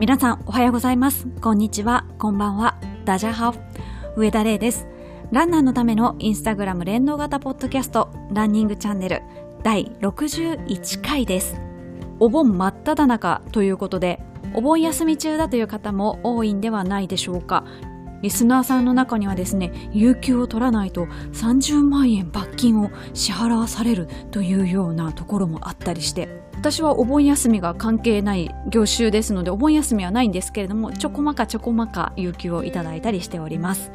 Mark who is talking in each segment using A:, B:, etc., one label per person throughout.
A: 皆さんおはようございます。こんにちは。こんばんは。ダジャハ。上田玲です。ランナーのためのインスタグラム連動型ポッドキャストランニングチャンネル第61回です。お盆真っ只中ということで、お盆休み中だという方も多いんではないでしょうか。リスナーさんの中にはですね、有給を取らないと30万円罰金を支払わされるというようなところもあったりして、私はお盆休みが関係ない業種ですので、お盆休みはないんですけれども、ちょこまかちょこまか有給をいただいたりしております。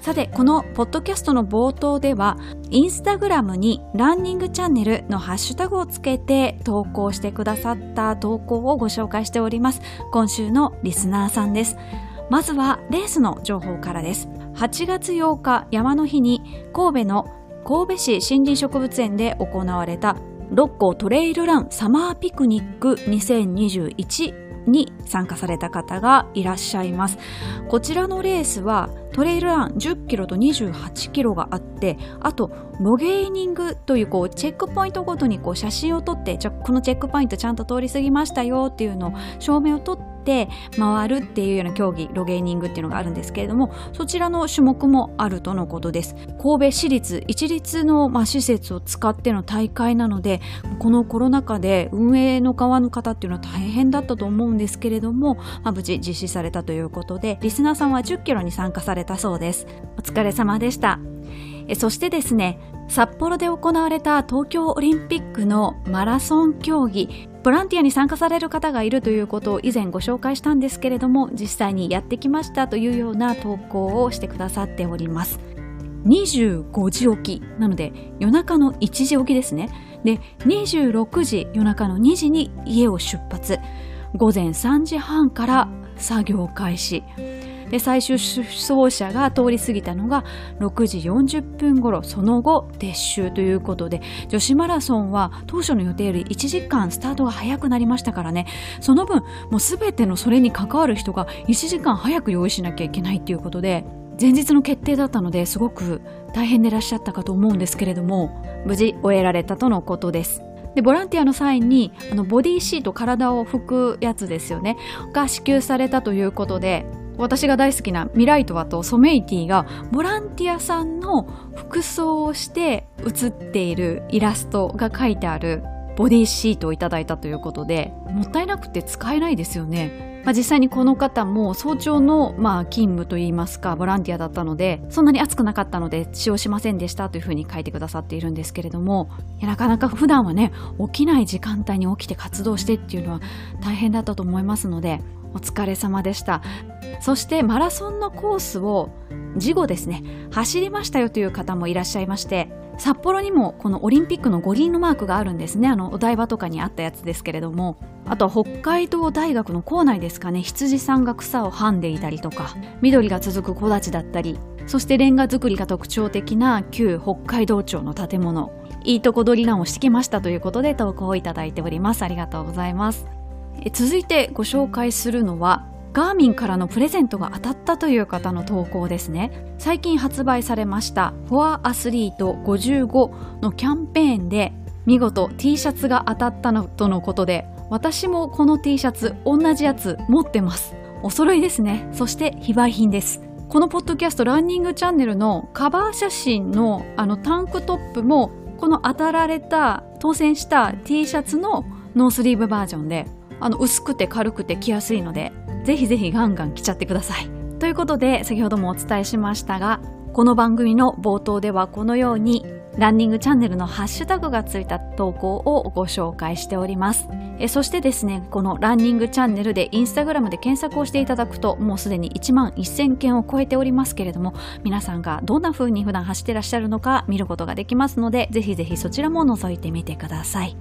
A: さて、このポッドキャストの冒頭では、インスタグラムにランニングチャンネルのハッシュタグをつけて投稿してくださった投稿をご紹介しております。今週のリスナーさんです。まずはレースの情報からです。8月8日山の日に神戸の神戸市森林植物園で行われた六甲トレイルランサマーピクニック2021に参加された方がいらっしゃいます。こちらのレースはトレイルラン10キロと28キロがあって、あとロゲーニングというこうチェックポイントごとにこう写真を撮って、じゃこのチェックポイントちゃんと通り過ぎましたよっていうのを証明を撮ってて回るっていうような競技ロゲーニングっていうのがあるんですけれどもそちらの種目もあるとのことです。神戸市立一律の、まあ、施設を使っての大会なのでこのコロナ禍で運営の側の方っていうのは大変だったと思うんですけれども、まあ、無事実施されたということでリスナーさんは10キロに参加されたそうです。お疲れ様でした。そしてですね札幌で行われた東京オリンピックのマラソン競技ボランティアに参加される方がいるということを以前ご紹介したんですけれども実際にやってきましたというような投稿をしてくださっております。25時起きなので夜中の1時起きですね。で26時夜中の2時に家を出発。午前3時半から作業開始。で最終走者が通り過ぎたのが6時40分頃その後撤収ということで女子マラソンは当初の予定より1時間スタートが早くなりましたからね。その分もう全てのそれに関わる人が1時間早く用意しなきゃいけないっていうことで前日の決定だったのですごく大変でいらっしゃったかと思うんですけれども無事終えられたとのことです。でボランティアの際にあのボディーシート体を拭くやつですよねが支給されたということで私が大好きなミライトワとソメイティがボランティアさんの服装をして写っているイラストが書いてあるボディシートをいただいたということでもったいなくて使えないですよね。まあ、実際にこの方も早朝のまあ勤務といいますかボランティアだったのでそんなに暑くなかったので使用しませんでしたというふうに書いてくださっているんですけれどもなかなか普段はね起きない時間帯に起きて活動してっていうのは大変だったと思いますのでお疲れ様でしたそしてマラソンのコースを事後ですね走りましたよという方もいらっしゃいまして札幌にもこのオリンピックの五輪のマークがあるんですね。あのお台場とかにあったやつですけれどもあとは北海道大学の構内ですかね。羊さんが草をはんでいたりとか緑が続く木立だったりそしてレンガ造りが特徴的な旧北海道庁の建物いいとこ取りランをしてきましたということで投稿をいただいております。ありがとうございます。続いてご紹介するのはガーミンからのプレゼントが当たったという方の投稿ですね。最近発売されました「フォアアスリート55」のキャンペーンで見事 T シャツが当たったのとのことで私もこの T シャツ同じやつ持ってます。お揃いですね。そして非売品です。このポッドキャストランニングチャンネルのカバー写真のあのタンクトップもこの当たられた当選した T シャツのノースリーブバージョンであの薄くて軽くて着やすいのでぜひぜひガンガン来ちゃってください。ということで、先ほどもお伝えしましたが、この番組の冒頭ではこのようにランニングチャンネルのハッシュタグがついた投稿をご紹介しております。えそしてですね、このランニングチャンネルでインスタグラムで検索をしていただくと、もうすでに1万1000件を超えておりますけれども、皆さんがどんな風に普段走ってらっしゃるのか見ることができますので、ぜひぜひそちらも覗いてみてください。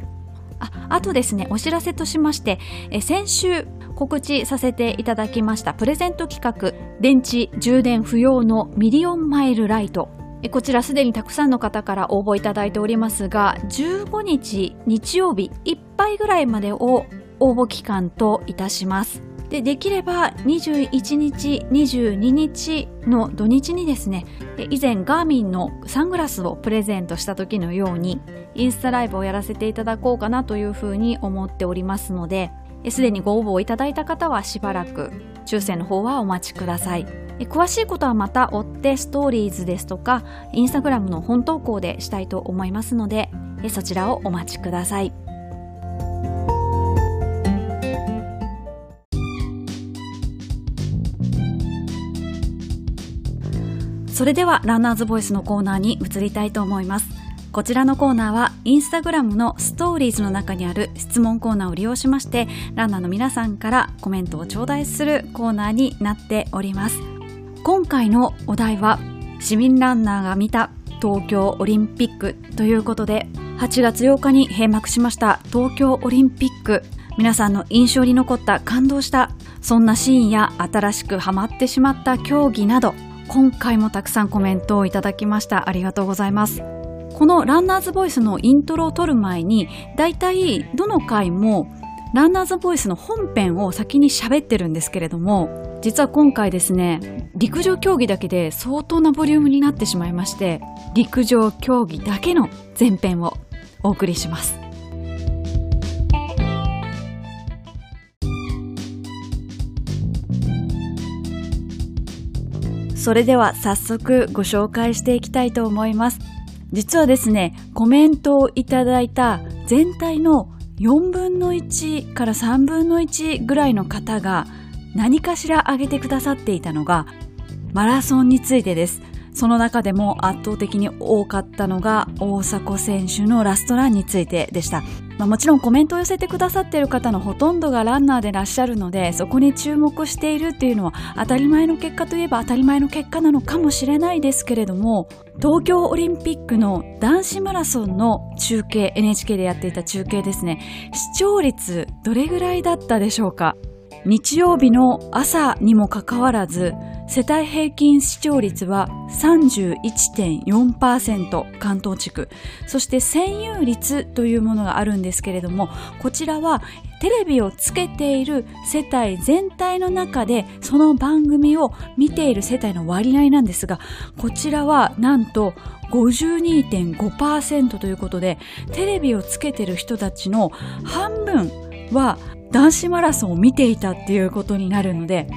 A: ああとですね、お知らせとしまして、え先週告知させていただきましたプレゼント企画、電池充電不要のミリオンマイルライト。こちらすでにたくさんの方から応募いただいておりますが、15日日曜日いっぱいぐらいまでを応募期間といたします。でできれば21日、22日の土日にですね、以前ガーミンのサングラスをプレゼントした時のように、インスタライブをやらせていただこうかなというふうに思っておりますので、すでにご応募いただいた方はしばらく抽選の方はお待ちください。詳しいことはまた追ってストーリーズですとかインスタグラムの本投稿でしたいと思いますのでそちらをお待ちください。それではランナーズボイスのコーナーに移りたいと思います。こちらのコーナーはインスタグラムのストーリーズの中にある質問コーナーを利用しましてランナーの皆さんからコメントを頂戴するコーナーになっております。今回のお題は市民ランナーが見た東京オリンピックということで8月8日に閉幕しました東京オリンピック。皆さんの印象に残った感動したそんなシーンや新しくハマってしまった競技など今回もたくさんコメントをいただきました。ありがとうございます。このランナーズボイスのイントロを取る前にだいたいどの回もランナーズボイスの本編を先に喋ってるんですけれども実は今回ですね陸上競技だけで相当なボリュームになってしまいまして陸上競技だけの前編をお送りしますそれでは早速ご紹介していきたいと思います。実はですね、コメントをいただいた全体の4分の1から3分の1ぐらいの方が何かしら挙げてくださっていたのがマラソンについてです。その中でも圧倒的に多かったのが大迫選手のラストランについてでした。まあ、もちろんコメントを寄せてくださっている方のほとんどがランナーでいらっしゃるのでそこに注目しているっていうのは当たり前の結果といえば当たり前の結果なのかもしれないですけれども東京オリンピックの男子マラソンの中継 NHK でやっていた中継ですね。視聴率どれぐらいだったでしょうか？日曜日の朝にもかかわらず世帯平均視聴率は31.4%関東地区。そして占有率というものがあるんですけれどもこちらはテレビをつけている世帯全体の中でその番組を見ている世帯の割合なんですがこちらはなんと52.5%ということでテレビをつけている人たちの半分は男子マラソンを見ていたっていうことになるので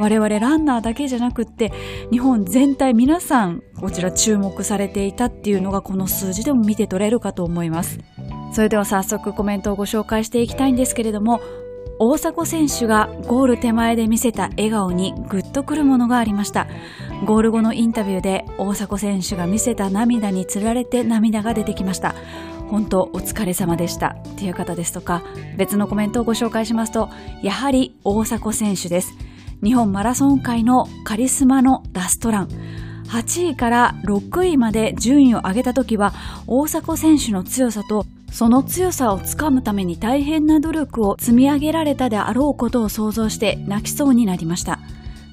A: 我々ランナーだけじゃなくって日本全体皆さんこちら注目されていたっていうのがこの数字でも見て取れるかと思います。それでは早速コメントをご紹介していきたいんですけれども大迫選手がゴール手前で見せた笑顔にグッとくるものがありました。ゴール後のインタビューで大迫選手が見せた涙につられて涙が出てきました。本当お疲れ様でした。っていう方ですとか別のコメントをご紹介しますとやはり大迫選手です。日本マラソン界のカリスマのラストラン。8位から6位まで順位を上げた時は大迫選手の強さとその強さをつかむために大変な努力を積み上げられたであろうことを想像して泣きそうになりました。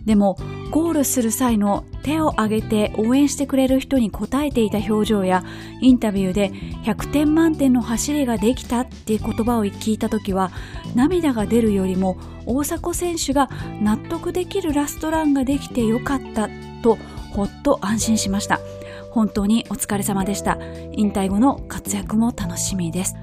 A: でもゴールする際の手を挙げて応援してくれる人に応えていた表情やインタビューで100点満点の走りができたっていう言葉を聞いた時は涙が出るよりも大迫選手が納得できるラストランができてよかったとほっと安心しました。本当にお疲れ様でした。引退後の活躍も楽しみです。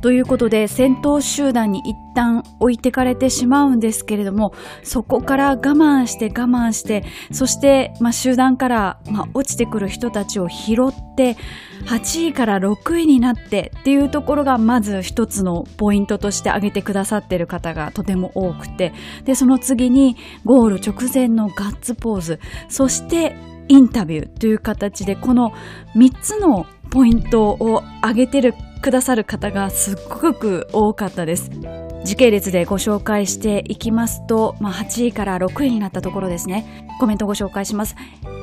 A: ということで先頭集団に一旦置いてかれてしまうんですけれどもそこから我慢して我慢してそして、まあ、集団から、まあ、落ちてくる人たちを拾って8位から6位になってっていうところがまず一つのポイントとして挙げてくださっている方がとても多くてでその次にゴール直前のガッツポーズそしてインタビューという形でこの3つのポイントを挙げてるくださる方がすっごく多かったです。時系列でご紹介していきますと、まあ、8位から6位になったところですね。コメントご紹介します。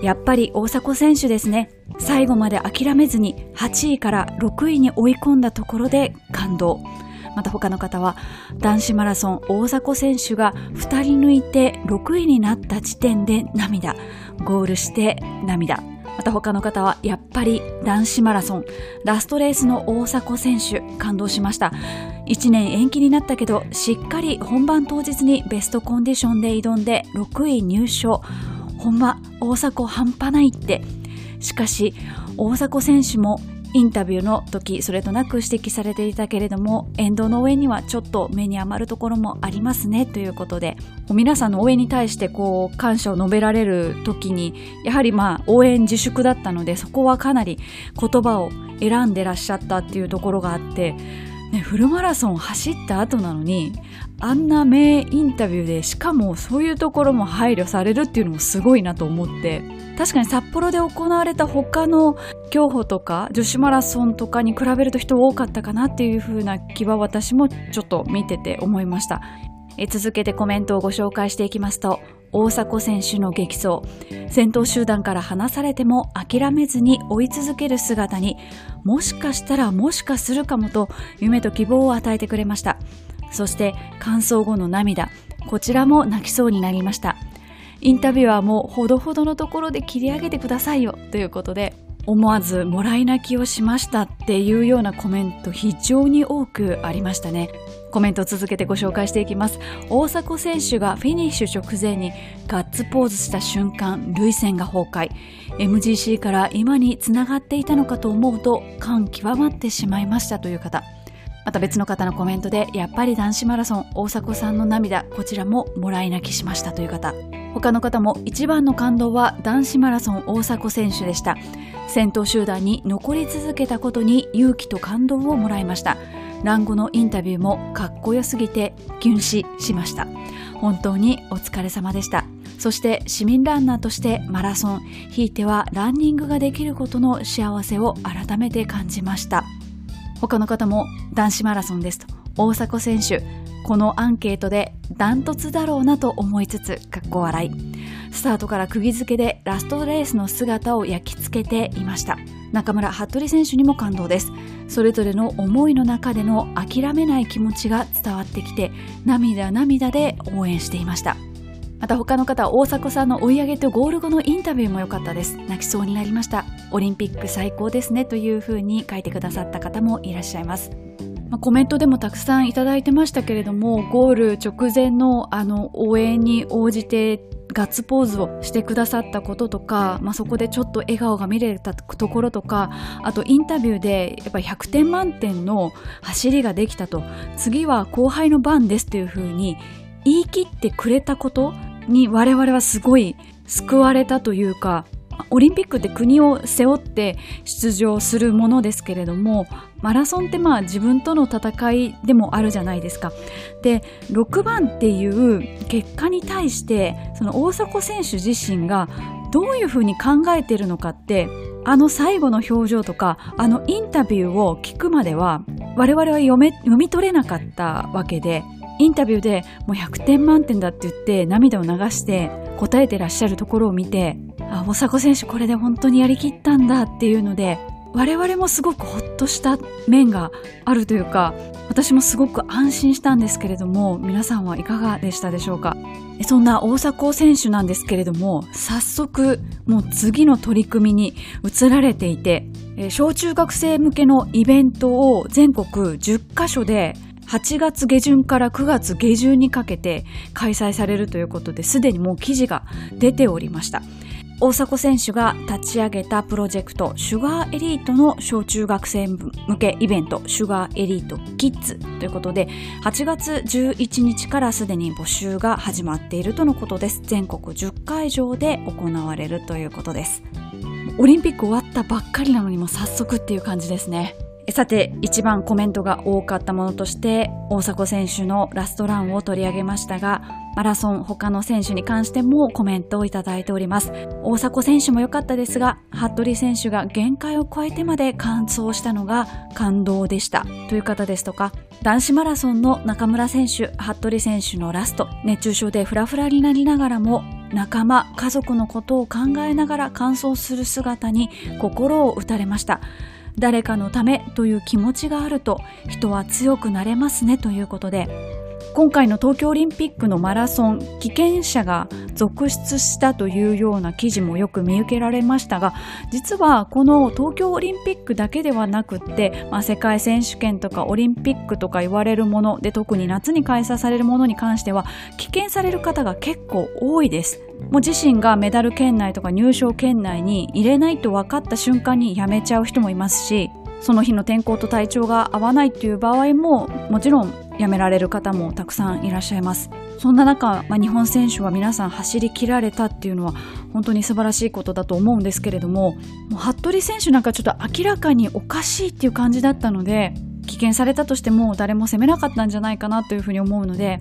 A: やっぱり大迫選手ですね。最後まで諦めずに8位から6位に追い込んだところで感動。また他の方は男子マラソン大迫選手が2人抜いて6位になった時点で涙。ゴールして涙。また他の方はやっぱり男子マラソンラストレースの大迫選手感動しました。1年延期になったけどしっかり本番当日にベストコンディションで挑んで6位入賞。ほんま大迫半端ないって。しかし大迫選手もインタビューの時それとなく指摘されていたけれども沿道の応援にはちょっと目に余るところもありますねということで皆さんの応援に対してこう感謝を述べられる時にやはりまあ応援自粛だったのでそこはかなり言葉を選んでらっしゃったっていうところがあってね、フルマラソン走った後なのにあんな名インタビューでしかもそういうところも配慮されるっていうのもすごいなと思って確かに札幌で行われた他の競歩とか女子マラソンとかに比べると人多かったかなっていう風な気は私もちょっと見てて思いました。え続けてコメントをご紹介していきますと大迫選手の激走。先頭集団から離されても諦めずに追い続ける姿にもしかしたらもしかするかもと夢と希望を与えてくれました。そして完走後の涙こちらも泣きそうになりました。インタビュアーもほどほどのところで切り上げてくださいよということで思わずもらい泣きをしましたっていうようなコメント非常に多くありましたね。コメントを続けてご紹介していきます。大迫選手がフィニッシュ直前にガッツポーズした瞬間涙腺が崩壊。MGC から今につながっていたのかと思うと感極まってしまいましたという方。また別の方のコメントでやっぱり男子マラソン大迫さんの涙こちらももらい泣きしましたという方。他の方も一番の感動は男子マラソン大迫選手でした。先頭集団に残り続けたことに勇気と感動をもらいました。乱後のインタビューもかっこよすぎてキュン死しました。本当にお疲れ様でした。そして市民ランナーとしてマラソンひいてはランニングができることの幸せを改めて感じました。他の方も男子マラソンです。と大迫選手このアンケートでダントツだろうなと思いつつかっこ笑い。スタートから釘付けでラストレースの姿を焼き付けていました。中村服部選手にも感動です。それぞれの思いの中での諦めない気持ちが伝わってきて涙涙で応援していました。また他の方大迫さんの追い上げとゴール後のインタビューも良かったです。泣きそうになりました。オリンピック最高ですねというふうに書いてくださった方もいらっしゃいます。まあ、コメントでもたくさんいただいてましたけれどもゴール直前のあの応援に応じてガッツポーズをしてくださったこととか、まあ、そこでちょっと笑顔が見れたところとかあとインタビューでやっぱり100点満点の走りができたと。次は後輩の番ですっていうふうに言い切ってくれたことに我々はすごい救われたというかオリンピックって国を背負って出場するものですけれどもマラソンってまあ自分との戦いでもあるじゃないですか。で6番っていう結果に対してその大迫選手自身がどういうふうに考えてるのかってあの最後の表情とかあのインタビューを聞くまでは我々は読め読み取れなかったわけでインタビューでもう100点満点だって言って涙を流して答えてらっしゃるところを見てあ大迫選手これで本当にやりきったんだっていうので我々もすごくほっとした面があるというか私もすごく安心したんですけれども皆さんはいかがでしたでしょうか？そんな大迫選手なんですけれども早速もう次の取り組みに移られていて小中学生向けのイベントを全国10カ所で8月下旬から9月下旬にかけて開催されるということですでにもう記事が出ておりました。大迫選手が立ち上げたプロジェクトシュガーエリートの小中学生向けイベントシュガーエリートキッズということで8月11日からすでに募集が始まっているとのことです。全国10会場で行われるということです。オリンピック終わったばっかりなのにも早速っていう感じですね。さて、一番コメントが多かったものとして、大迫選手のラストランを取り上げましたが、マラソン他の選手に関してもコメントをいただいております。大迫選手も良かったですが、服部選手が限界を超えてまで完走したのが感動でした。という方ですとか、男子マラソンの中村選手、服部選手のラスト、熱中症でフラフラになりながらも仲間、家族のことを考えながら完走する姿に心を打たれました。誰かのためという気持ちがあると人は強くなれますねということで今回の東京オリンピックのマラソン棄権者が続出したというような記事もよく見受けられましたが実はこの東京オリンピックだけではなくって、まあ、世界選手権とかオリンピックとか言われるもので特に夏に開催されるものに関しては棄権される方が結構多いです。もう自身がメダル圏内とか入賞圏内に入れないと分かった瞬間にやめちゃう人もいますしその日の天候と体調が合わないっていう場合ももちろんやめられる方もたくさんいらっしゃいます。そんな中、まあ、日本選手は皆さん走り切られたっていうのは本当に素晴らしいことだと思うんですけれどももう服部選手なんかちょっと明らかにおかしいっていう感じだったので棄権されたとしても誰も責めなかったんじゃないかなというふうに思うので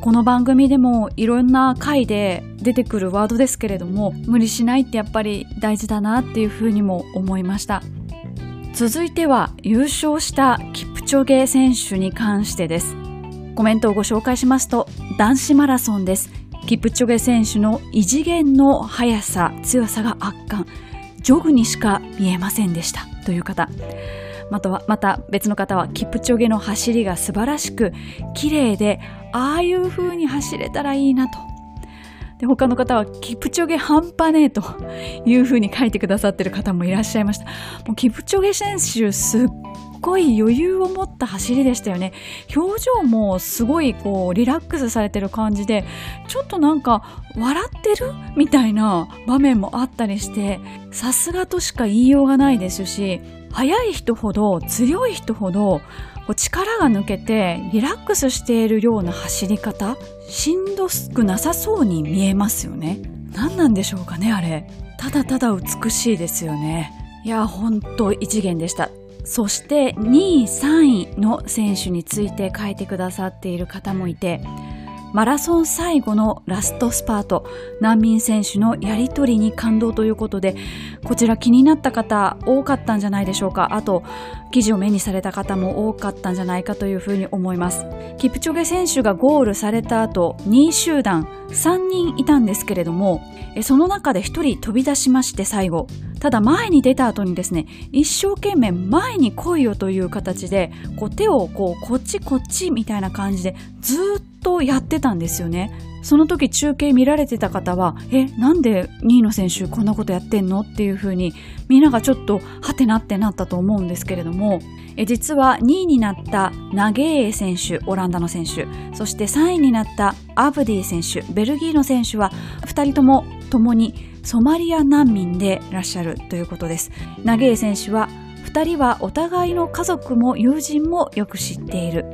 A: この番組でもいろんな回で出てくるワードですけれども無理しないってやっぱり大事だなっていうふうにも思いました。続いては優勝したキプチョゲ選手に関してです。コメントをご紹介しますと男子マラソンです。キプチョゲ選手の異次元の速さ強さが圧巻。ジョグにしか見えませんでした。という方。またまた別の方はキプチョゲの走りが素晴らしく綺麗でああいう風に走れたらいいなと。で他の方はキプチョゲ半端ねえという風に書いてくださってる方もいらっしゃいました。もうキプチョゲ選手すっごい余裕を持った走りでしたよね。表情もすごいこうリラックスされてる感じでちょっとなんか笑ってる？みたいな場面もあったりしてさすがとしか言いようがないですし速い人ほど強い人ほど力が抜けてリラックスしているような走り方しんどくなさそうに見えますよね。何なんでしょうかねあれ。ただただ美しいですよね。いやほんと異次元でした。そして2位3位の選手について書いてくださっている方もいてマラソン最後のラストスパート、難民選手のやりとりに感動ということで、こちら気になった方多かったんじゃないでしょうか。あと、記事を目にされた方も多かったんじゃないかというふうに思います。キプチョゲ選手がゴールされた後、2位集団3人いたんですけれども、その中で1人飛び出しまして最後。ただ前に出た後にですね、一生懸命前に来いよという形で、こう手をこうこっちこっちみたいな感じでずっとやってたんですよね。その時中継見られてた方は、え、なんで2位の選手こんなことやってんの？っていう風にみんながちょっとハテナってなったと思うんですけれども、え実は2位になったナゲーエ選手、オランダの選手、そして3位になったアブディ選手、ベルギーの選手は2人とも共にソマリア難民でいらっしゃるということです。ナゲーエ選手は2人はお互いの家族も友人もよく知っている。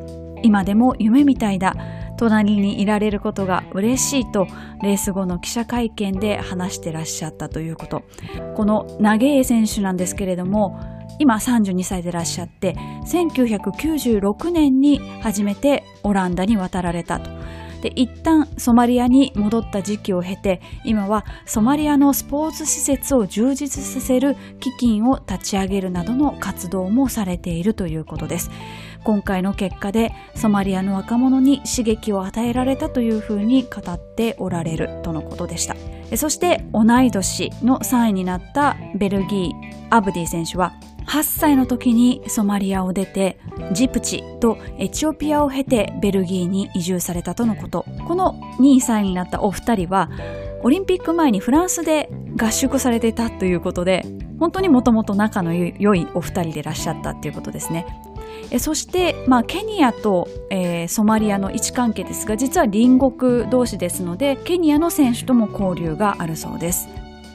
A: 今でも夢みたいだ。隣にいられることが嬉しいとレース後の記者会見で話してらっしゃったということ。このナゲー選手なんですけれども、今32歳でいらっしゃって、1996年に初めてオランダに渡られたと。で一旦ソマリアに戻った時期を経て今はソマリアのスポーツ施設を充実させる基金を立ち上げるなどの活動もされているということです今回の結果でソマリアの若者に刺激を与えられたというふうに語っておられるとのことでした。そして同い年の3位になったベルギーアブディ選手は8歳の時にソマリアを出てジプチとエチオピアを経てベルギーに移住されたとのこと。この2位3位になったお二人はオリンピック前にフランスで合宿されていたということで本当にもともと仲の良いお二人でいらっしゃったということですね。えそして、まあ、ケニアと、えー、ソマリアの位置関係ですが実は隣国同士ですのでケニアの選手とも交流があるそうです。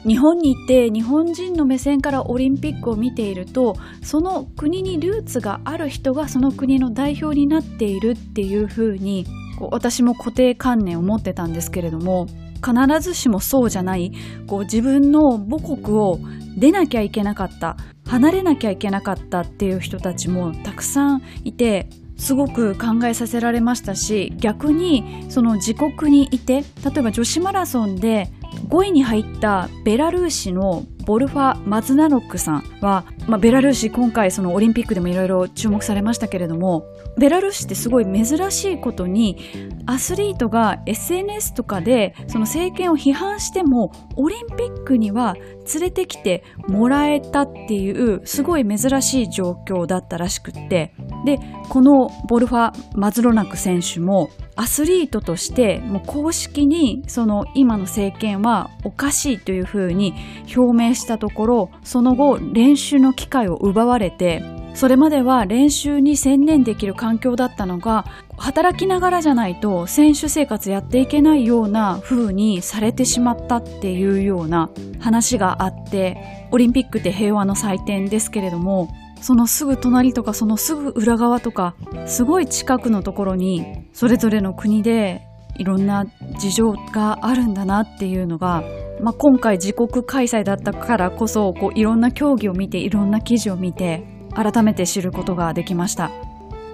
A: 日本に行って日本人の目線からオリンピックを見ているとその国にルーツがある人がその国の代表になっているっていうふうに私も固定観念を持ってたんですけれども必ずしもそうじゃないこう自分の母国を出なきゃいけなかった離れなきゃいけなかったっていう人たちもたくさんいてすごく考えさせられましたし逆にその自国にいて例えば女子マラソンで5位に入ったベラルーシのボルファ・マズナロックさんは、まあ、ベラルーシ今回そのオリンピックでもいろいろ注目されましたけれどもベラルーシってすごい珍しいことにアスリートが SNS とかでその政権を批判してもオリンピックには連れてきてもらえたっていうすごい珍しい状況だったらしくって。でこのボルファ・マズロナク選手もアスリートとしてもう公式にその今の政権はおかしいというふうに表明したところその後練習の機会を奪われてそれまでは練習に専念できる環境だったのが働きながらじゃないと選手生活やっていけないような風にされてしまったっていうような話があってオリンピックって平和の祭典ですけれどもそのすぐ隣とかそのすぐ裏側とかすごい近くのところにそれぞれの国でいろんな事情があるんだなっていうのが、まあ、今回自国開催だったからこそこういろんな競技を見ていろんな記事を見て改めて知ることができました。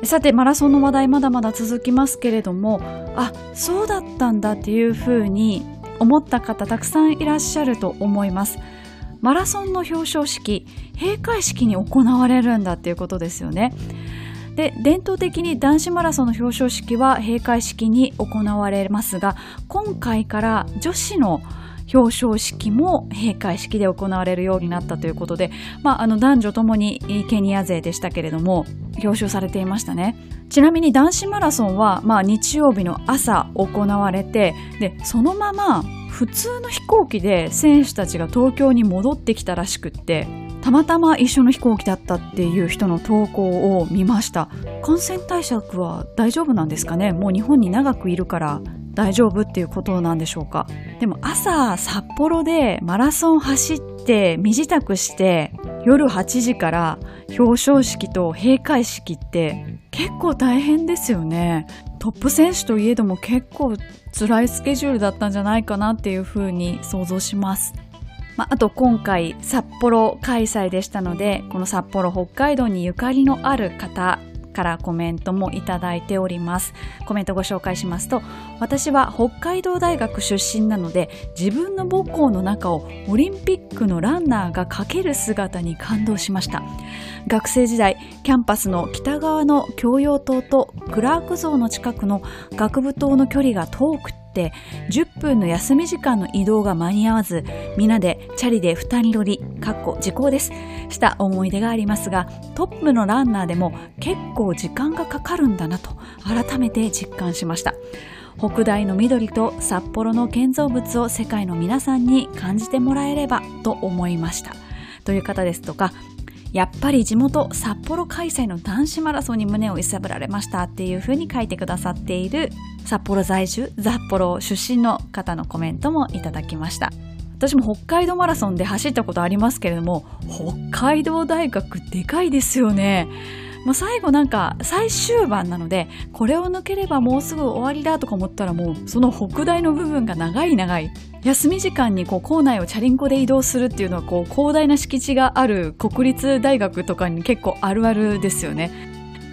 A: さてマラソンの話題まだまだ続きますけれどもあそうだったんだっていうふうに思った方たくさんいらっしゃると思います。マラソンの表彰式閉会式に行われるんだっていうことですよね。で伝統的に男子マラソンの表彰式は閉会式に行われますが今回から女子の表彰式も閉会式で行われるようになったということで、まあ、あの男女ともにケニア勢でしたけれども表彰されていましたね。ちなみに男子マラソンは、まあ、日曜日の朝行われてでそのまま普通の飛行機で選手たちが東京に戻ってきたらしくってたまたま一緒の飛行機だったっていう人の投稿を見ました。感染対策は大丈夫なんですかね？もう日本に長くいるから大丈夫っていうことなんでしょうか？でも朝札幌でマラソン走って身支度して夜8時から表彰式と閉会式って結構大変ですよね。トップ選手といえども結構辛いスケジュールだったんじゃないかなっていうふうに想像します。まあ、あと今回札幌開催でしたのでこの札幌北海道にゆかりのある方からコメントもいただいております。コメントご紹介しますと私は北海道大学出身なので自分の母校の中をオリンピックのランナーが駆ける姿に感動しました。学生時代キャンパスの北側の教養棟とクラーク像の近くの学部棟の距離が遠くてって10分の休み時間の移動が間に合わず皆でチャリで2人乗りかっこ時効です。した思い出がありますがトップのランナーでも結構時間がかかるんだなと改めて実感しました。北大の緑と札幌の建造物を世界の皆さんに感じてもらえればと思いました。という方ですとかやっぱり地元札幌開催の男子マラソンに胸を揺さぶられましたっていうふうに書いてくださっている札幌在住札幌出身の方のコメントもいただきました。私も北海道マラソンで走ったことありますけれども北海道大学でかいですよね。もう最後なんか最終盤なのでこれを抜ければもうすぐ終わりだとか思ったらもうその北大の部分が長い長い休み時間にこう校内をチャリンコで移動するっていうのはこう広大な敷地がある国立大学とかに結構あるあるですよね。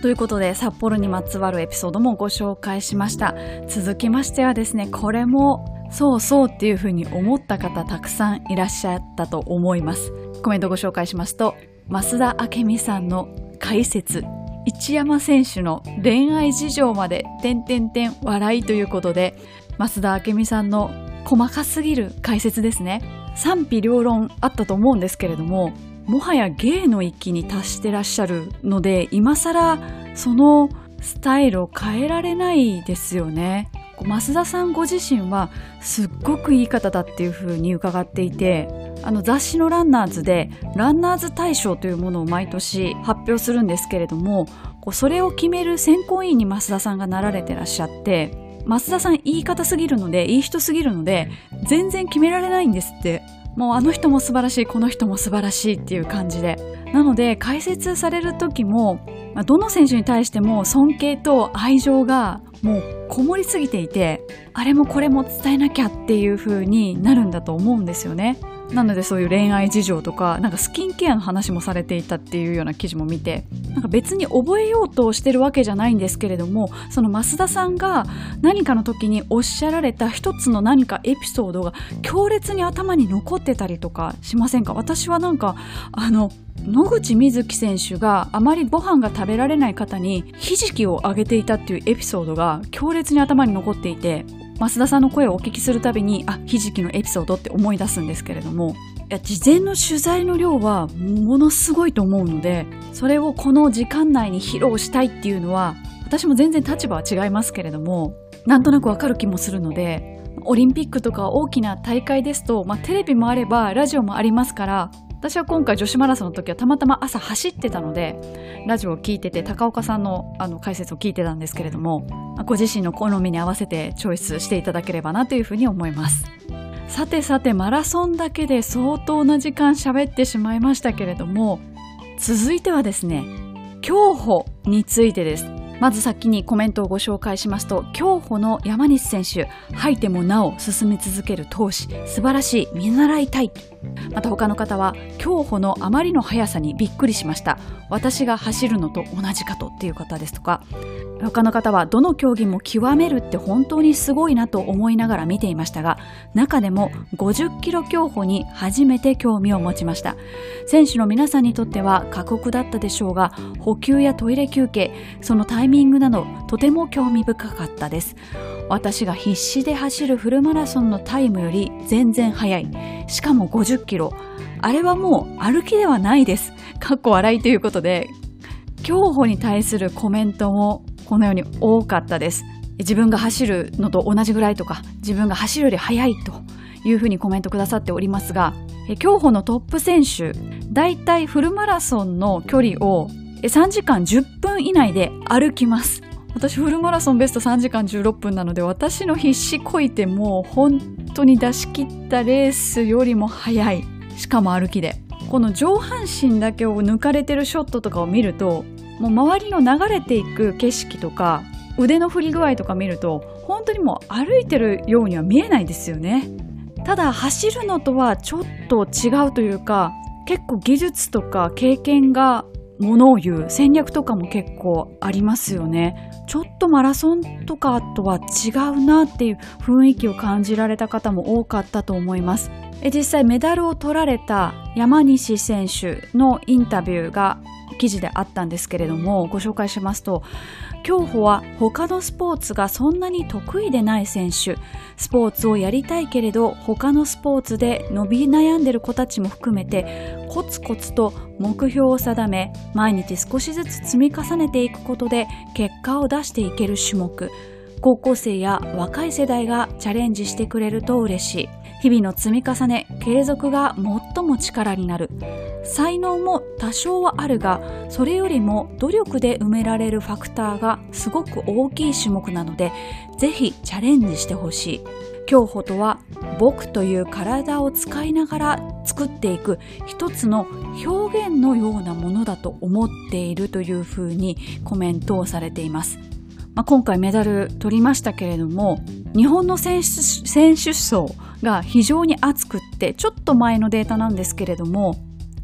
A: ということで札幌にまつわるエピソードもご紹介しました。続きましてはですね、これもそうそうっていうふうに思った方たくさんいらっしゃったと思います。コメントご紹介しますと、増田明美さんの解説一山選手の恋愛事情まで点々点笑いということで増田明美さんの細かすぎる解説ですね。賛否両論あったと思うんですけれどももはや芸の域に達してらっしゃるので今更そのスタイルを変えられないですよね。増田さんご自身はすっごくいい方だっていうふうに伺っていてあの雑誌のランナーズでランナーズ大賞というものを毎年発表するんですけれどもそれを決める選考委員に増田さんがなられてらっしゃって増田さん言い方すぎるのでいい人すぎるので全然決められないんですって。もうあの人も素晴らしいこの人も素晴らしいっていう感じで。なので解説される時もどの選手に対しても尊敬と愛情がもうこもりすぎていてあれもこれも伝えなきゃっていう風になるんだと思うんですよね。なのでそういう恋愛事情とかなんかスキンケアの話もされていたっていうような記事も見てなんか別に覚えようとしてるわけじゃないんですけれどもその増田さんが何かの時におっしゃられた一つの何かエピソードが強烈に頭に残ってたりとかしませんか？私はなんかあの野口みずき選手があまりご飯が食べられない方にひじきをあげていたっていうエピソードが強烈に頭に残っていて増田さんの声をお聞きするたびにあひじきのエピソードって思い出すんですけれどもいや事前の取材の量はものすごいと思うのでそれをこの時間内に披露したいっていうのは私も全然立場は違いますけれどもなんとなくわかる気もするのでオリンピックとか大きな大会ですと、まあ、テレビもあればラジオもありますから私は今回女子マラソンの時はたまたま朝走ってたのでラジオを聞いてて高岡さんのあの解説を聞いてたんですけれどもご自身の好みに合わせてチョイスしていただければなというふうに思いますさてさてマラソンだけで相当な時間喋ってしまいましたけれども続いてはですね、競歩についてです。まず先にコメントをご紹介しますと、競歩の山西選手、吐いてもなお進み続ける闘志、素晴らしい、見習いたい。また他の方は、競歩のあまりの速さにびっくりしました。私が走るのと同じかとっていう方ですとか、他の方はどの競技も極めるって本当にすごいなと思いながら見ていましたが、中でも50キロ競歩に初めて興味を持ちました。選手の皆さんにとっては過酷だったでしょうが、補給やトイレ休憩、そのタイミングなどとても興味深かったです。私が必死で走るフルマラソンのタイムより全然速い。しかもキロ。あれはもう歩きではないです。かっこ笑いということで、競歩に対するコメントもこのように多かったです自分が走るのと同じぐらいとか自分が走るより速いというふうにコメントくださっておりますが競歩のトップ選手だいたいフルマラソンの距離を3時間10分以内で歩きます私フルマラソンベスト3時間16分なので私の必死こいてもう本当に出し切ったレースよりも速い。しかも歩きで。この上半身だけを抜かれてるショットとかを見るともう周りの流れていく景色とか腕の振り具合とか見ると本当にもう歩いてるようには見えないですよね。ただ走るのとはちょっと違うというか結構技術とか経験がものを言う戦略とかも結構ありますよね。ちょっとマラソンとかとは違うなっていう雰囲気を感じられた方も多かったと思います。実際メダルを取られた山西選手のインタビューが記事であったんですけれどもご紹介しますと競歩は他のスポーツがそんなに得意でない選手スポーツをやりたいけれど他のスポーツで伸び悩んでる子たちも含めてコツコツと目標を定め毎日少しずつ積み重ねていくことで結果を出していける種目。高校生や若い世代がチャレンジしてくれると嬉しい。日々の積み重ね継続が最も力になる。才能も多少はあるがそれよりも努力で埋められるファクターがすごく大きい種目なのでぜひチャレンジしてほしい。競歩とは僕という体を使いながら作っていく一つの表現のようなものだと思っているというふうにコメントをされています。まあ、今回メダル取りましたけれども日本の選手選手層が非常に熱くってちょっと前のデータなんですけれども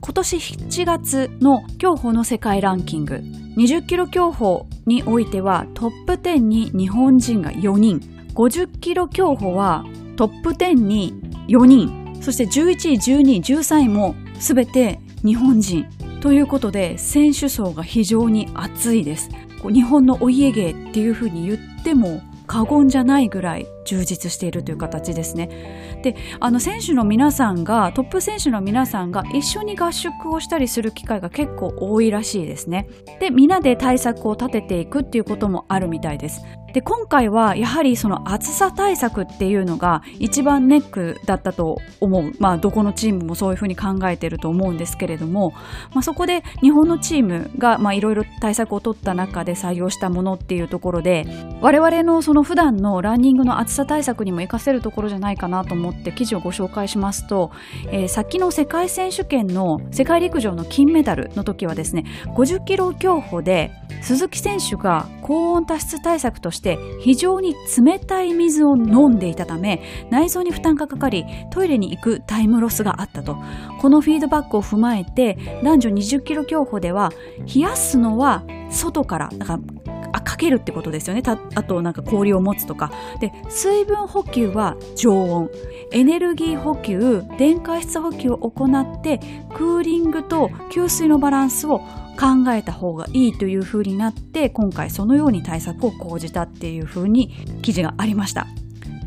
A: 今年7月の競歩の世界ランキング20キロ競歩においてはトップ10に日本人が4人50キロ競歩はトップ10に4人そして11位12位13位も全て日本人。ということで選手層が非常に熱いです。日本のお家芸っていうふうに言っても過言じゃないぐらい充実しているという形ですね。で、あの選手の皆さんが、トップ選手の皆さんが一緒に合宿をしたりする機会が結構多いらしいですね。で、皆で対策を立てていくっていうこともあるみたいです。で、今回はやはりその暑さ対策っていうのが一番ネックだったと思う。まあ、どこのチームもそういうふうに考えてると思うんですけれども、まあ、そこで日本のチームが、いろいろ対策を取った中で採用したものっていうところで、我々のその普段のランニングの暑さ対策にも活かせるところじゃないかなと思って記事をご紹介しますと、えー、さっきの世界選手権の世界陸上の金メダルの時はですね、50キロ競歩で鈴木選手が高温多湿対策として非常に冷たい水を飲んでいたため内臓に負担がかかりトイレに行くタイムロスがあったと。このフィードバックを踏まえて男女20キロ競歩では冷やすのは外からだからかけるってことですよね。あとなんか氷を持つとか。で水分補給は常温。エネルギー補給電解質補給を行ってクーリングと給水のバランスを考えた方がいいというふうになって今回そのように対策を講じたっていうふうに記事がありました。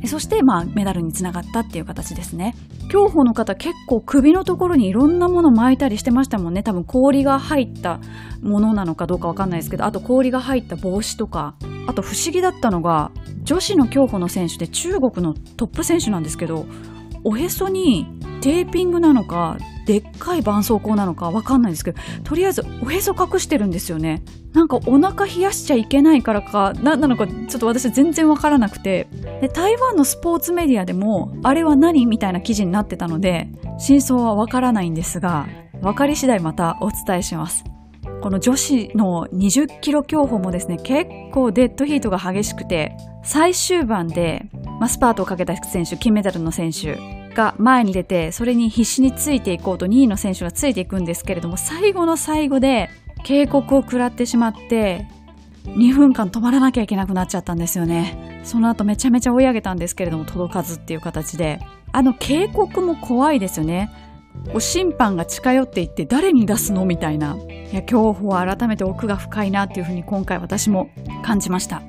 A: そしてまあメダルにつながったっていう形ですね。競歩の方結構首のところにいろんなもの巻いたりしてましたもんね。多分氷が入ったものなのかどうかわかんないですけどあと氷が入った帽子とか。あと不思議だったのが女子の競歩の選手で中国のトップ選手なんですけどおへそにテーピングなのかでっかい絆創膏なのかわかんないですけどとりあえずおへそ隠してるんですよねなんかお腹冷やしちゃいけないからか何なのかちょっと私全然わからなくてで台湾のスポーツメディアでもあれは何みたいな記事になってたので真相はわからないんですが分かり次第またお伝えします。この女子の20キロ競歩もですね、結構デッドヒートが激しくて、最終盤で、まあ、スパートをかけた選手、金メダルの選手が前に出て、それに必死についていこうと2位の選手がついていくんですけれども、最後の最後で警告を食らってしまって、2分間止まらなきゃいけなくなっちゃったんですよね。その後めちゃめちゃ追い上げたんですけれども届かずっていう形で。あの警告も怖いですよね。審判が近寄っていって誰に出すの？みたいな。いや、競歩は改めて奥が深いなっていうふうに今回私も感じました。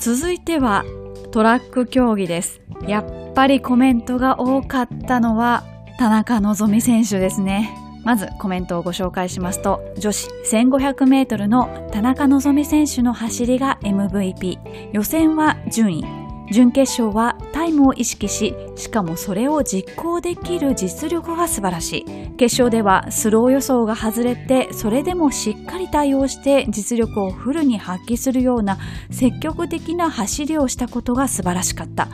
A: 続いてはトラック競技です。やっぱりコメントが多かったのは田中希実選手ですね。まずコメントをご紹介しますと、女子1500メートルの田中希実選手の走りが MVP。予選は順位。準決勝はタイムを意識し、しかもそれを実行できる実力が素晴らしい。決勝ではスロー予想が外れて、それでもしっかり対応して実力をフルに発揮するような積極的な走りをしたことが素晴らしかった。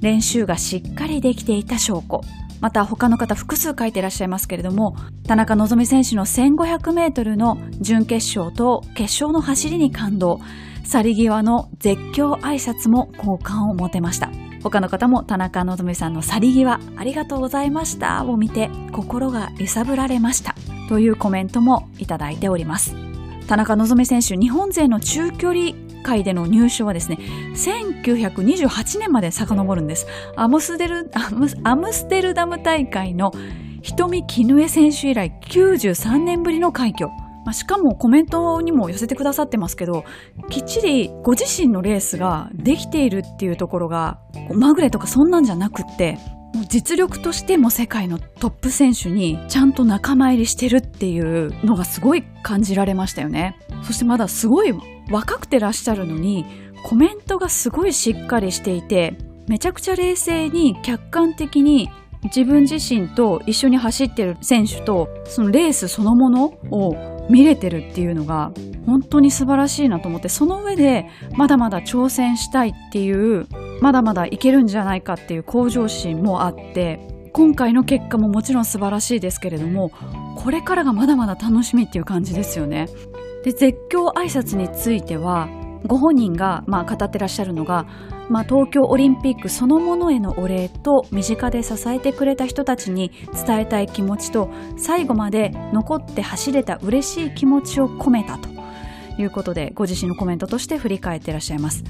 A: 練習がしっかりできていた証拠。また他の方複数書いてらっしゃいますけれども、田中希実選手の1500メートルの準決勝と決勝の走りに感動。去り際の絶叫挨拶も好感を持てました。他の方も田中希さんの去り際ありがとうございましたを見て心が揺さぶられましたというコメントもいただいております。田中希実選手、日本勢の中距離界での入賞はですね、1928年まで遡るんです。アムスデル、アムステルダム大会の瞳絹江選手以来93年ぶりの快挙。まあ、しかもコメントにも寄せてくださってますけど、きっちりご自身のレースができているっていうところが、まぐれとかそんなんじゃなくって、実力としても世界のトップ選手にちゃんと仲間入りしてるっていうのがすごい感じられましたよね。そしてまだすごい若くてらっしゃるのにコメントがすごいしっかりしていてめちゃくちゃ冷静に客観的に自分自身と一緒に走ってる選手とそのレースそのものを見れてるっていうのが本当に素晴らしいなと思ってその上でまだまだ挑戦したいっていうまだまだいけるんじゃないかっていう向上心もあって今回の結果ももちろん素晴らしいですけれどもこれからがまだまだ楽しみっていう感じですよね。で絶叫挨拶についてはご本人がまあ語ってらっしゃるのが、まあ、東京オリンピックそのものへのお礼と身近で支えてくれた人たちに伝えたい気持ちと最後まで残って走れた嬉しい気持ちを込めたと。いうことでご自身のコメントとして振り返っていらっしゃいます。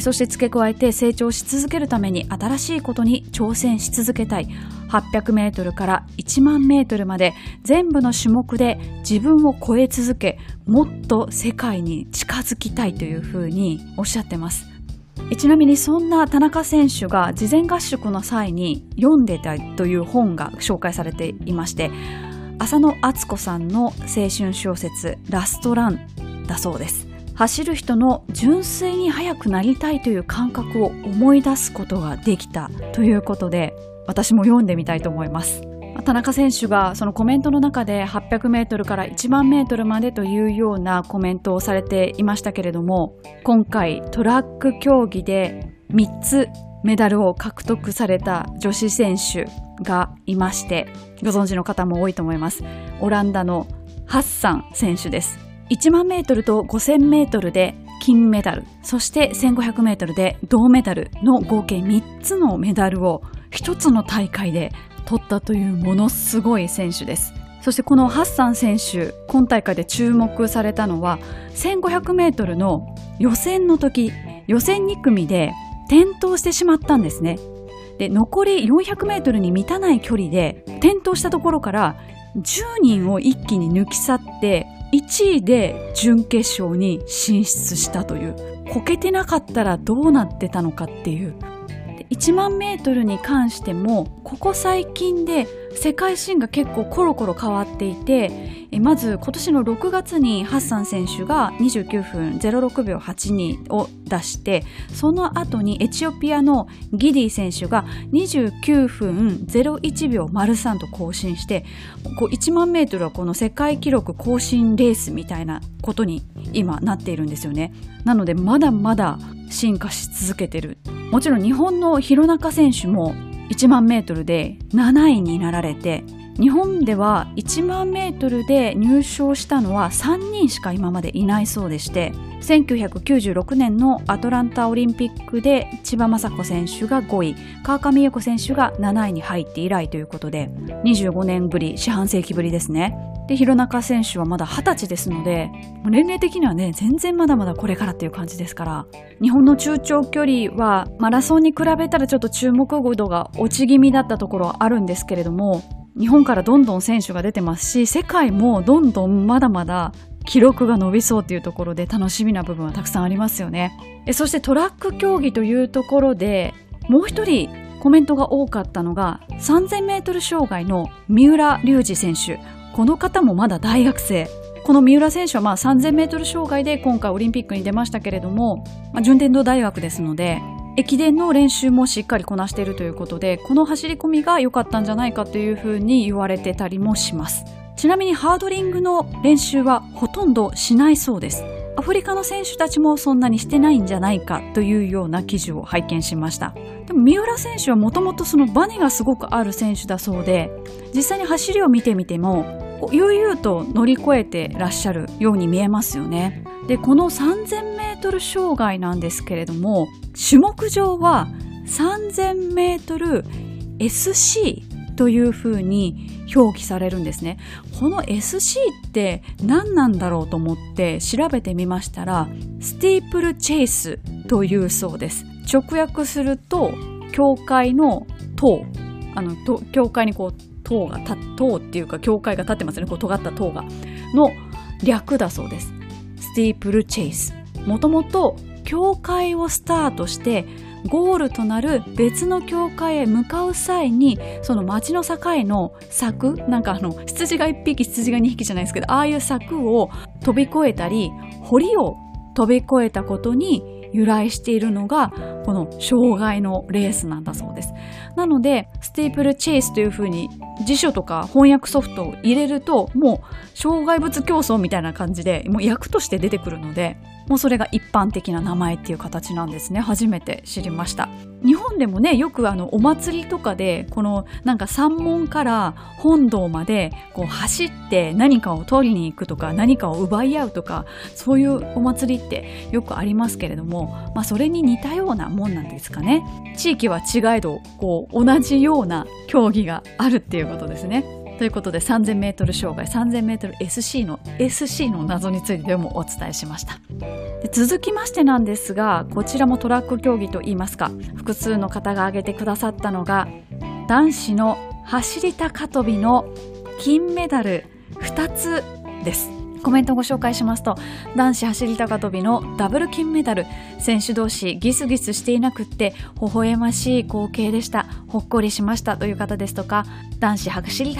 A: そして付け加えて成長し続けるために新しいことに挑戦し続けたい。800メートルから1万メートルまで全部の種目で自分を超え続けもっと世界に近づきたいというふうにおっしゃってます。ちなみにそんな田中選手が事前合宿の際に読んでたという本が紹介されていまして浅野敦子さんの青春小説「ラストラン」だそうです。走る人の純粋に速くなりたいという感覚を思い出すことができたということで私も読んでみたいと思います。田中選手がそのコメントの中で800メートルから1万メートルまでというようなコメントをされていましたけれども今回トラック競技で3つメダルを獲得された女子選手がいましてご存知の方も多いと思います。オランダのハッサン選手です。1万メートルと5000メートルで金メダル、そして1500メートルで銅メダルの合計3つのメダルを1つの大会で取ったというものすごい選手です。そしてこのハッサン選手、今大会で注目されたのは1500メートルの予選の時、予選2組で転倒してしまったんですね。で、残り400メートルに満たない距離で転倒したところから10人を一気に抜き去って1位で準決勝に進出したという。こけてなかったらどうなってたのかっていう。1万メートルに関してもここ最近で世界新が結構コロコロ変わっていてまず今年の6月にハッサン選手が29分06秒82を出してその後にエチオピアのギディ選手が29分01秒03と更新してこう1万メートルはこの世界記録更新レースみたいなことに今なっているんですよね。なのでまだまだ進化し続けてる。もちろん日本の弘中選手も1万メートルで7位になられて日本では1万メートルで入賞したのは3人しか今までいないそうでして1996年のアトランタオリンピックで千葉真子選手が5位川上優子選手が7位に入って以来ということで25年ぶり四半世紀ぶりですね。で弘中選手はまだ20歳ですので年齢的にはね全然まだまだこれからっていう感じですから日本の中長距離はマラソンに比べたらちょっと注目度が落ち気味だったところはあるんですけれども日本からどんどん選手が出てますし世界もどんどんまだまだ記録が伸びそうというところで楽しみな部分はたくさんありますよね。そしてトラック競技というところでもう一人コメントが多かったのが 3000m 障害の三浦龍司選手。この方もまだ大学生。この三浦選手はまあ 3000m 障害で今回オリンピックに出ましたけれども、まあ、順天堂大学ですので駅伝の練習もしっかりこなしているということでこの走り込みが良かったんじゃないかというふうに言われてたりもします。ちなみにハードリングの練習はほとんどしないそうです。アフリカの選手たちもそんなにしてないんじゃないかというような記事を拝見しました。でも三浦選手はもともとそのバネがすごくある選手だそうで実際に走りを見てみても悠々と乗り越えてらっしゃるように見えますよね。でこの 3000m 障害なんですけれども種目上は 3000mSC というふうに表記されるんですね。この SC って何なんだろうと思って調べてみましたらスティープルチェイスというそうです。直訳すると教会の塔。あの教会にこう塔が塔っていうか教会が立ってますね。こう尖った塔が。の略だそうです。スティープルチェイスもともと教会をスタートしてゴールとなる別の教会へ向かう際にその町の境の柵なんかあの羊が1匹羊が2匹じゃないですけどああいう柵を飛び越えたり堀を飛び越えたことに由来しているのがこの障害のレースなんだそうです。なのでステープルチェイスというふうに辞書とか翻訳ソフトを入れるともう障害物競争みたいな感じでもう役として出てくるのでもうそれが一般的な名前っていう形なんですね。初めて知りました。日本でもねよくあのお祭りとかでこのなんか山門から本堂までこう走って何かを取りに行くとか何かを奪い合うとかそういうお祭りってよくありますけれども、まあ、それに似たようなもんなんですかね。地域は違えどこう同じような競技があるっていうことですね。ということで 3000m 障害 3000mSC の SC の謎についてもお伝えしました。で続きましてなんですがこちらもトラック競技といいますか複数の方が挙げてくださったのが男子の走り高跳びの金メダル2つです。コメントをご紹介しますと男子走り高跳びのダブル金メダル選手同士ギスギスしていなくって微笑ましい光景でした。ほっこりしました。という方ですとか男子走り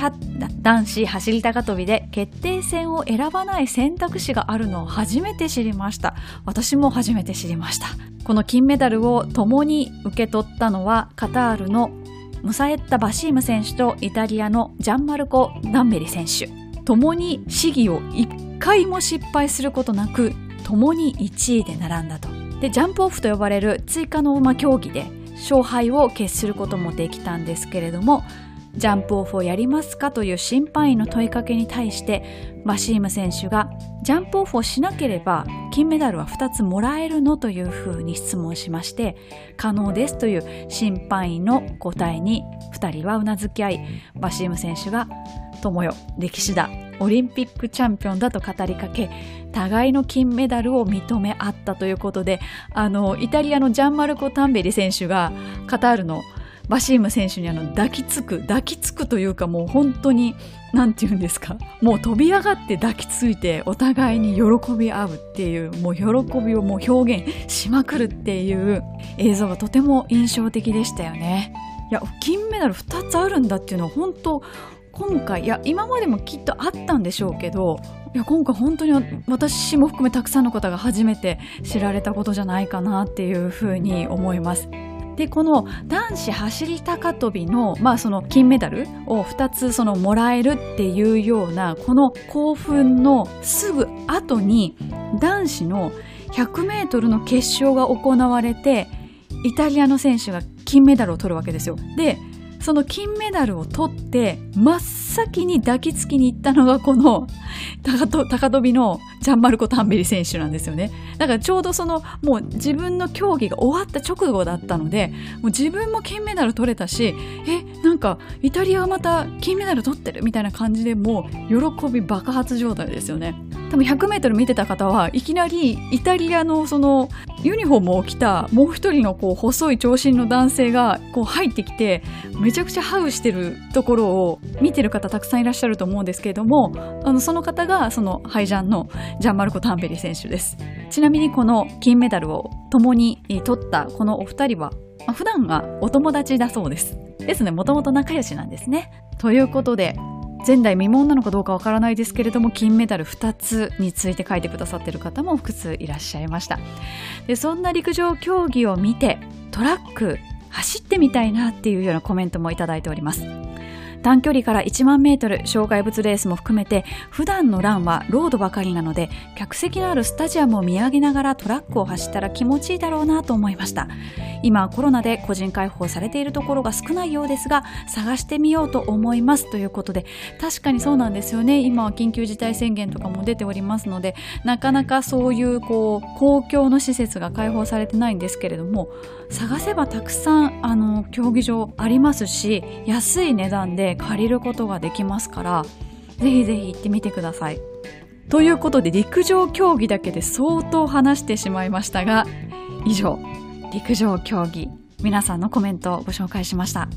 A: 男子走高跳びで決定戦を選ばない選択肢があるのを初めて知りました。私も初めて知りました。この金メダルを共に受け取ったのはカタールのムサエッタ・バシーム選手とイタリアのジャンマルコ・ダンベリ選手。共に試技を1回も失敗することなく共に1位で並んだと。でジャンプオフと呼ばれる追加の馬競技で勝敗を決することもできたんですけれどもジャンプオフをやりますかという審判員の問いかけに対してバシーム選手がジャンプオフをしなければ金メダルは2つもらえるのというふうに質問しまして可能ですという審判員の答えに2人はうなずき合いバシーム選手が友よ歴史だ。オリンピックチャンピオンだと語りかけ互いの金メダルを認め合ったということであのイタリアのジャンマルコ・タンベリ選手がカタールのバシーム選手にあの抱きつく抱きつくというかもう本当に何て言うんですかもう飛び上がって抱きついてお互いに喜び合うっていうもう喜びをもう表現しまくるっていう映像がとても印象的でしたよね。いや金メダル2つあるんだっていうのは本当今回いや今までもきっとあったんでしょうけどいや今回本当に私も含めたくさんの方が初めて知られたことじゃないかなっていうふうに思います。でこの男子走り高跳びの,、まあその金メダルを2つそのもらえるっていうようなこの興奮のすぐ後に男子の 100m の決勝が行われてイタリアの選手が金メダルを取るわけですよ。でその金メダルを取って真っ先に抱きつきに行ったのがこの 高跳びのジャンマルコ・タンベリ選手なんですよね。だからちょうどそのもう自分の競技が終わった直後だったのでもう自分も金メダル取れたしえなんかイタリアはまた金メダル取ってるみたいな感じでもう喜び爆発状態ですよね。多分 100m 見てた方はいきなりイタリアのそのユニフォームを着たもう一人のこう細い長身の男性がこう入ってきてめちゃくちゃハグしてるところを見てる方たくさんいらっしゃると思うんですけれどもあのその方がそのハイジャンのジャンマルコ・タンベリ選手です。ちなみにこの金メダルを共に取ったこのお二人は、まあ、普段はお友達だそうです。ですねもともと仲良しなんですね。ということで前代未聞なのかどうかわからないですけれども金メダル2つについて書いてくださっている方も複数いらっしゃいました。でそんな陸上競技を見てトラック走ってみたいなっていうようなコメントもいただいております。短距離から1万メートル障害物レースも含めて普段のランはロードばかりなので客席のあるスタジアムを見上げながらトラックを走ったら気持ちいいだろうなと思いました。今コロナで個人開放されているところが少ないようですが探してみようと思いますということで確かにそうなんですよね。今は緊急事態宣言とかも出ておりますのでなかなかそういうこう公共の施設が開放されてないんですけれども探せばたくさんあの競技場ありますし安い値段で借りることができますからぜひぜひ行ってみてください。ということで陸上競技だけで相当話してしまいましたが以上陸上競技皆さんのコメントをご紹介しました。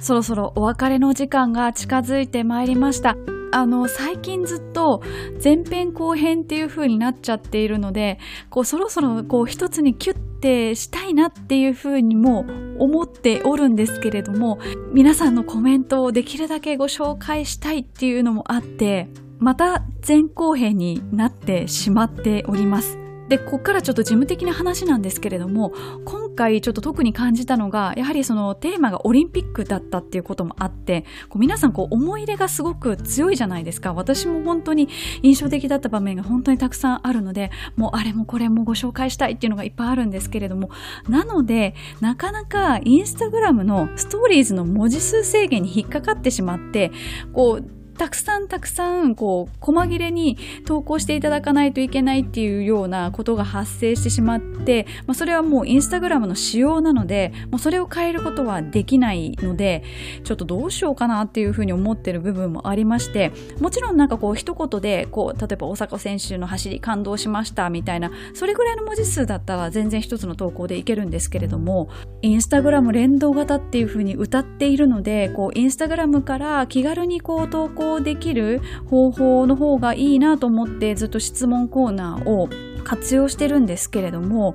A: そろそろお別れの時間が近づいてまいりました。あの、最近ずっと前編後編っていう風になっちゃっているので、こう、そろそろこう一つにキュッてしたいなっていう風にも思っておるんですけれども、皆さんのコメントをできるだけご紹介したいっていうのもあって、また前後編になってしまっております。で、ここからちょっと事務的な話なんですけれども、今回ちょっと特に感じたのが、やはりそのテーマがオリンピックだったっていうこともあって、こう皆さんこう思い入れがすごく強いじゃないですか。私も本当に印象的だった場面が本当にたくさんあるので、もうあれもこれもご紹介したいっていうのがいっぱいあるんですけれども、なので、なかなかインスタグラムのストーリーズの文字数制限に引っかかってしまって、こう、たくさんたくさん、こう、細切れに投稿していただかないといけないっていうようなことが発生してしまって、まあ、それはもうインスタグラムの仕様なので、もうそれを変えることはできないので、ちょっとどうしようかなっていうふうに思ってる部分もありまして、もちろんなんかこう一言で、こう、例えば大阪選手の走り感動しましたみたいな、それぐらいの文字数だったら全然一つの投稿でいけるんですけれども、インスタグラム連動型っていうふうに歌っているので、こう、インスタグラムから気軽にこう投稿できる方法の方がいいなと思ってずっと質問コーナーを活用してるんですけれども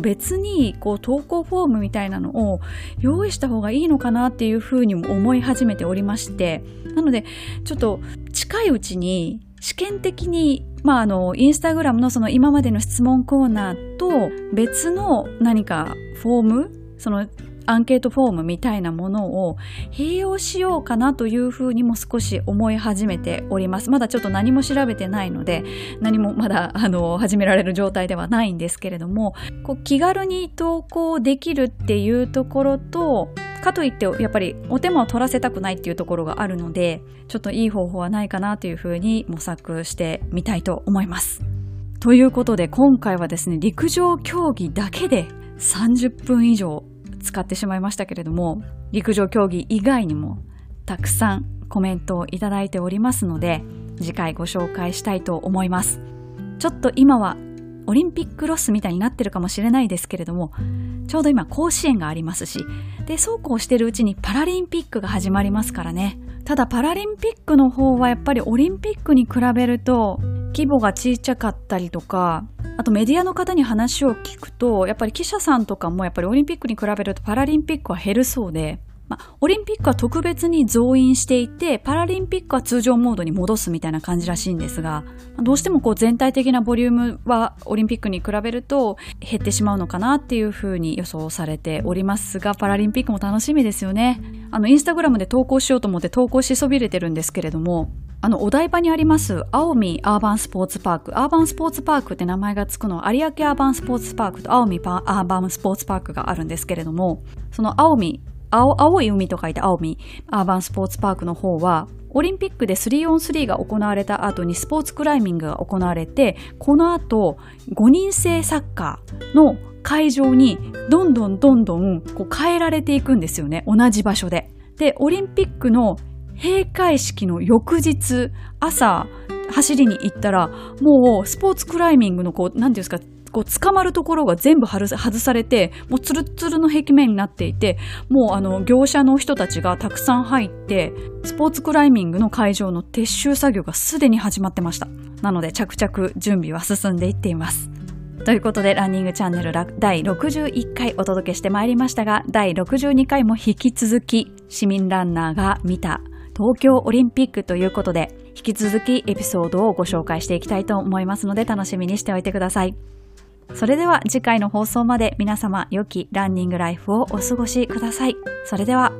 A: 別にこう投稿フォームみたいなのを用意した方がいいのかなっていうふうにも思い始めておりましてなのでちょっと近いうちに試験的に、まあ、あの、インスタグラムのその今までの質問コーナーと別の何かフォームそのアンケートフォームみたいなものを併用しようかなというふうにも少し思い始めております。まだちょっと何も調べてないので、何もまだ あの始められる状態ではないんですけれども、こう気軽に投稿できるっていうところと、かといってやっぱりお手間を取らせたくないっていうところがあるので、ちょっといい方法はないかなというふうに模索してみたいと思います。ということで今回はですね、陸上競技だけで30分以上使ってしまいましたけれども、陸上競技以外にもたくさんコメントをいただいておりますので、次回ご紹介したいと思います。ちょっと今はオリンピックロスみたいになってるかもしれないですけれども、ちょうど今甲子園がありますし、で、そうこうしてるうちにパラリンピックが始まりますからね。ただパラリンピックの方はやっぱりオリンピックに比べると規模が小さかったりとか、あとメディアの方に話を聞くと、やっぱり記者さんとかもやっぱりオリンピックに比べるとパラリンピックは減るそうで、まあ、オリンピックは特別に増員していて、パラリンピックは通常モードに戻すみたいな感じらしいんですが、どうしてもこう全体的なボリュームはオリンピックに比べると減ってしまうのかなっていうふうに予想されておりますが、パラリンピックも楽しみですよね。あの、インスタグラムで投稿しようと思って投稿しそびれてるんですけれども、あの、お台場にあります、青海アーバンスポーツパーク。アーバンスポーツパークって名前がつくのは、有明アーバンスポーツパークと青海アーバンスポーツパークがあるんですけれども、その青海、青青い海と書いて青海アーバンスポーツパークの方は、オリンピックで 3on3 が行われた後にスポーツクライミングが行われて、この後、5人制サッカーの会場にどんどんどんどんこう変えられていくんですよね。同じ場所で。で、オリンピックの閉会式の翌日、朝、走りに行ったら、もうスポーツクライミングのこう、なんていうんですか、こう捕まるところが全部外されて、もうツルツルの壁面になっていて、もうあの業者の人たちがたくさん入って、スポーツクライミングの会場の撤収作業がすでに始まってました。なので着々準備は進んでいっています。ということで、ランニングチャンネル第61回お届けしてまいりましたが、第62回も引き続き、市民ランナーが見た東京オリンピックということで、引き続きエピソードをご紹介していきたいと思いますので、楽しみにしておいてください。それでは次回の放送まで皆様良きランニングライフをお過ごしください。それでは。